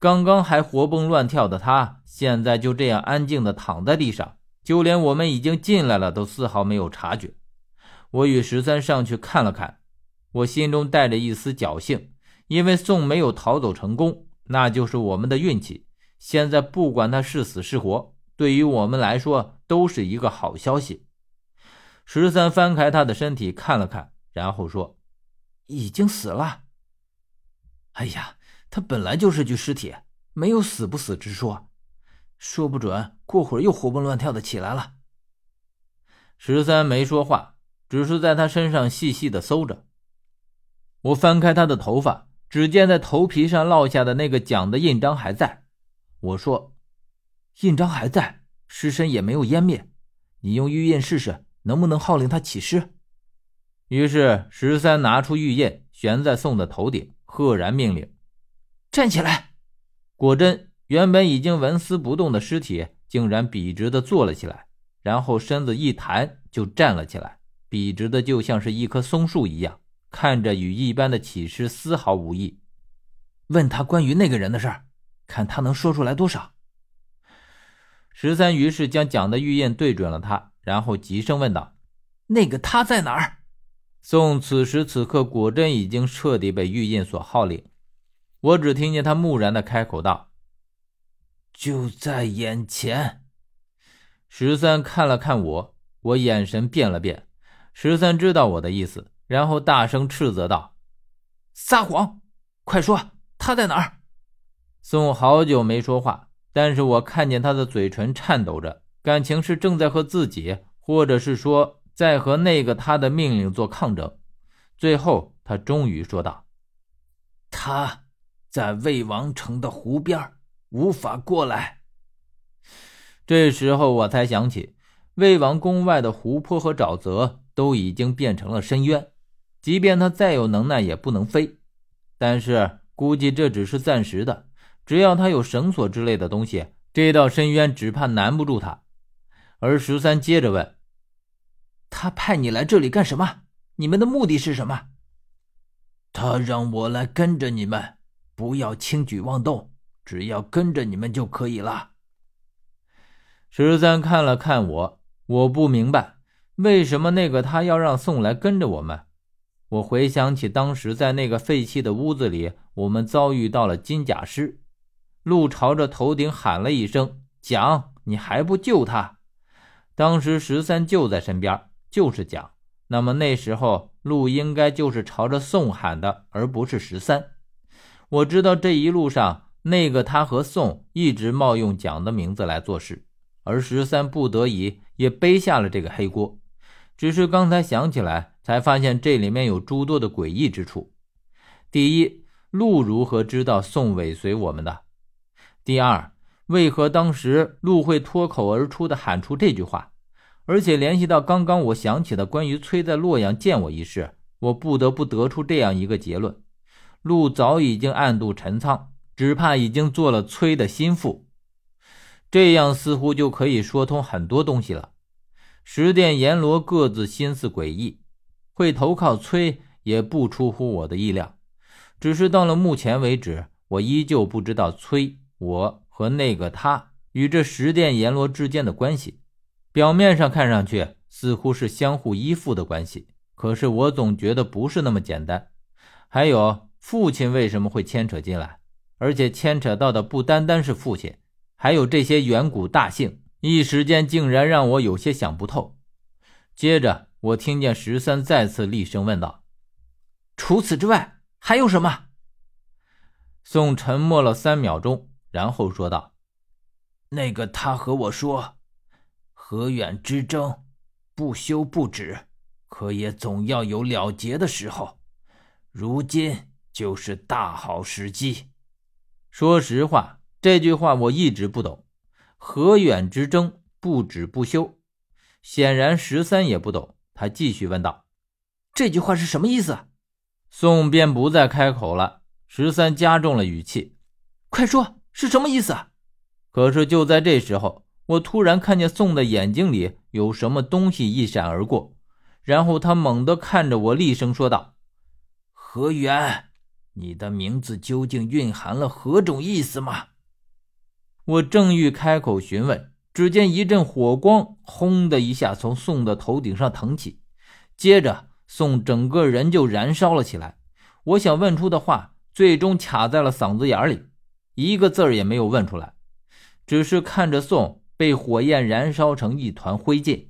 刚刚还活蹦乱跳的他，现在就这样安静的躺在地上，就连我们已经进来了都丝毫没有察觉。我与十三上去看了看，我心中带着一丝侥幸，因为宋没有逃走成功，那就是我们的运气。现在不管他是死是活，对于我们来说都是一个好消息。十三翻开他的身体看了看，然后说：“已经死了。”哎呀！他本来就是具尸体，没有死不死之说，说不准过会儿又活蹦乱跳的起来了。十三没说话，只是在他身上细细的搜着。我翻开他的头发，只见在头皮上烙下的那个奖的印章还在。我说：“印章还在，尸身也没有湮灭，你用玉印试试，能不能号令他起尸？”于是十三拿出玉印，悬在宋的头顶，赫然命令。站起来！果真，原本已经纹丝不动的尸体竟然笔直的坐了起来，然后身子一弹就站了起来，笔直的就像是一棵松树一样，看着与一般的起尸丝毫无异。问他关于那个人的事儿，看他能说出来多少。十三于是将蒋的玉印对准了他，然后急声问道：“那个他在哪儿？”宋此时此刻果真已经彻底被玉印所号令。我只听见他木然的开口道：“就在眼前。”十三看了看我，我眼神变了变。十三知道我的意思，然后大声斥责道：“撒谎！快说，他在哪儿？”宋好久没说话，但是我看见他的嘴唇颤抖着，感情是正在和自己，或者是说在和那个他的命令做抗争。最后，他终于说道：“他。”在魏王城的湖边，无法过来。这时候我才想起，魏王宫外的湖泊和沼泽都已经变成了深渊，即便他再有能耐，也不能飞。但是估计这只是暂时的，只要他有绳索之类的东西，这道深渊只怕难不住他。而十三接着问：“他派你来这里干什么？你们的目的是什么？”他让我来跟着你们。不要轻举妄动，只要跟着你们就可以了。十三看了看我，我不明白为什么那个他要让宋来跟着我们。我回想起当时在那个废弃的屋子里，我们遭遇到了金甲师，陆朝着头顶喊了一声：“蒋，你还不救他？”当时十三就在身边，就是蒋。那么那时候陆应该就是朝着宋喊的，而不是十三。我知道这一路上，那个他和宋一直冒用蒋的名字来做事，而十三不得已也背下了这个黑锅。只是刚才想起来，才发现这里面有诸多的诡异之处。第一，陆如何知道宋尾随我们的？第二，为何当时陆会脱口而出的喊出这句话？而且联系到刚刚我想起的关于崔在洛阳见我一事，我不得不得出这样一个结论。陆早已经暗度陈仓，只怕已经做了崔的心腹。这样似乎就可以说通很多东西了。十殿阎罗各自心思诡异，会投靠崔也不出乎我的意料。只是到了目前为止，我依旧不知道崔我和那个他与这十殿阎罗之间的关系。表面上看上去似乎是相互依附的关系，可是我总觉得不是那么简单。还有。父亲为什么会牵扯进来？而且牵扯到的不单单是父亲，还有这些远古大姓。一时间竟然让我有些想不透。接着，我听见十三再次厉声问道：“除此之外，还有什么？”宋沉默了三秒钟，然后说道：“那个他和我说，河远之争不休不止，可也总要有了结的时候。如今。”就是大好时机。说实话，这句话我一直不懂。河远之争不止不休，显然十三也不懂。他继续问道：“这句话是什么意思？”宋便不再开口了。十三加重了语气：“快说，是什么意思？”可是就在这时候，我突然看见宋的眼睛里有什么东西一闪而过，然后他猛地看着我，厉声说道：“河远。”你的名字究竟蕴含了何种意思吗？我正欲开口询问，只见一阵火光轰的一下从宋的头顶上腾起，接着宋整个人就燃烧了起来。我想问出的话，最终卡在了嗓子眼里，一个字儿也没有问出来，只是看着宋被火焰燃烧成一团灰烬。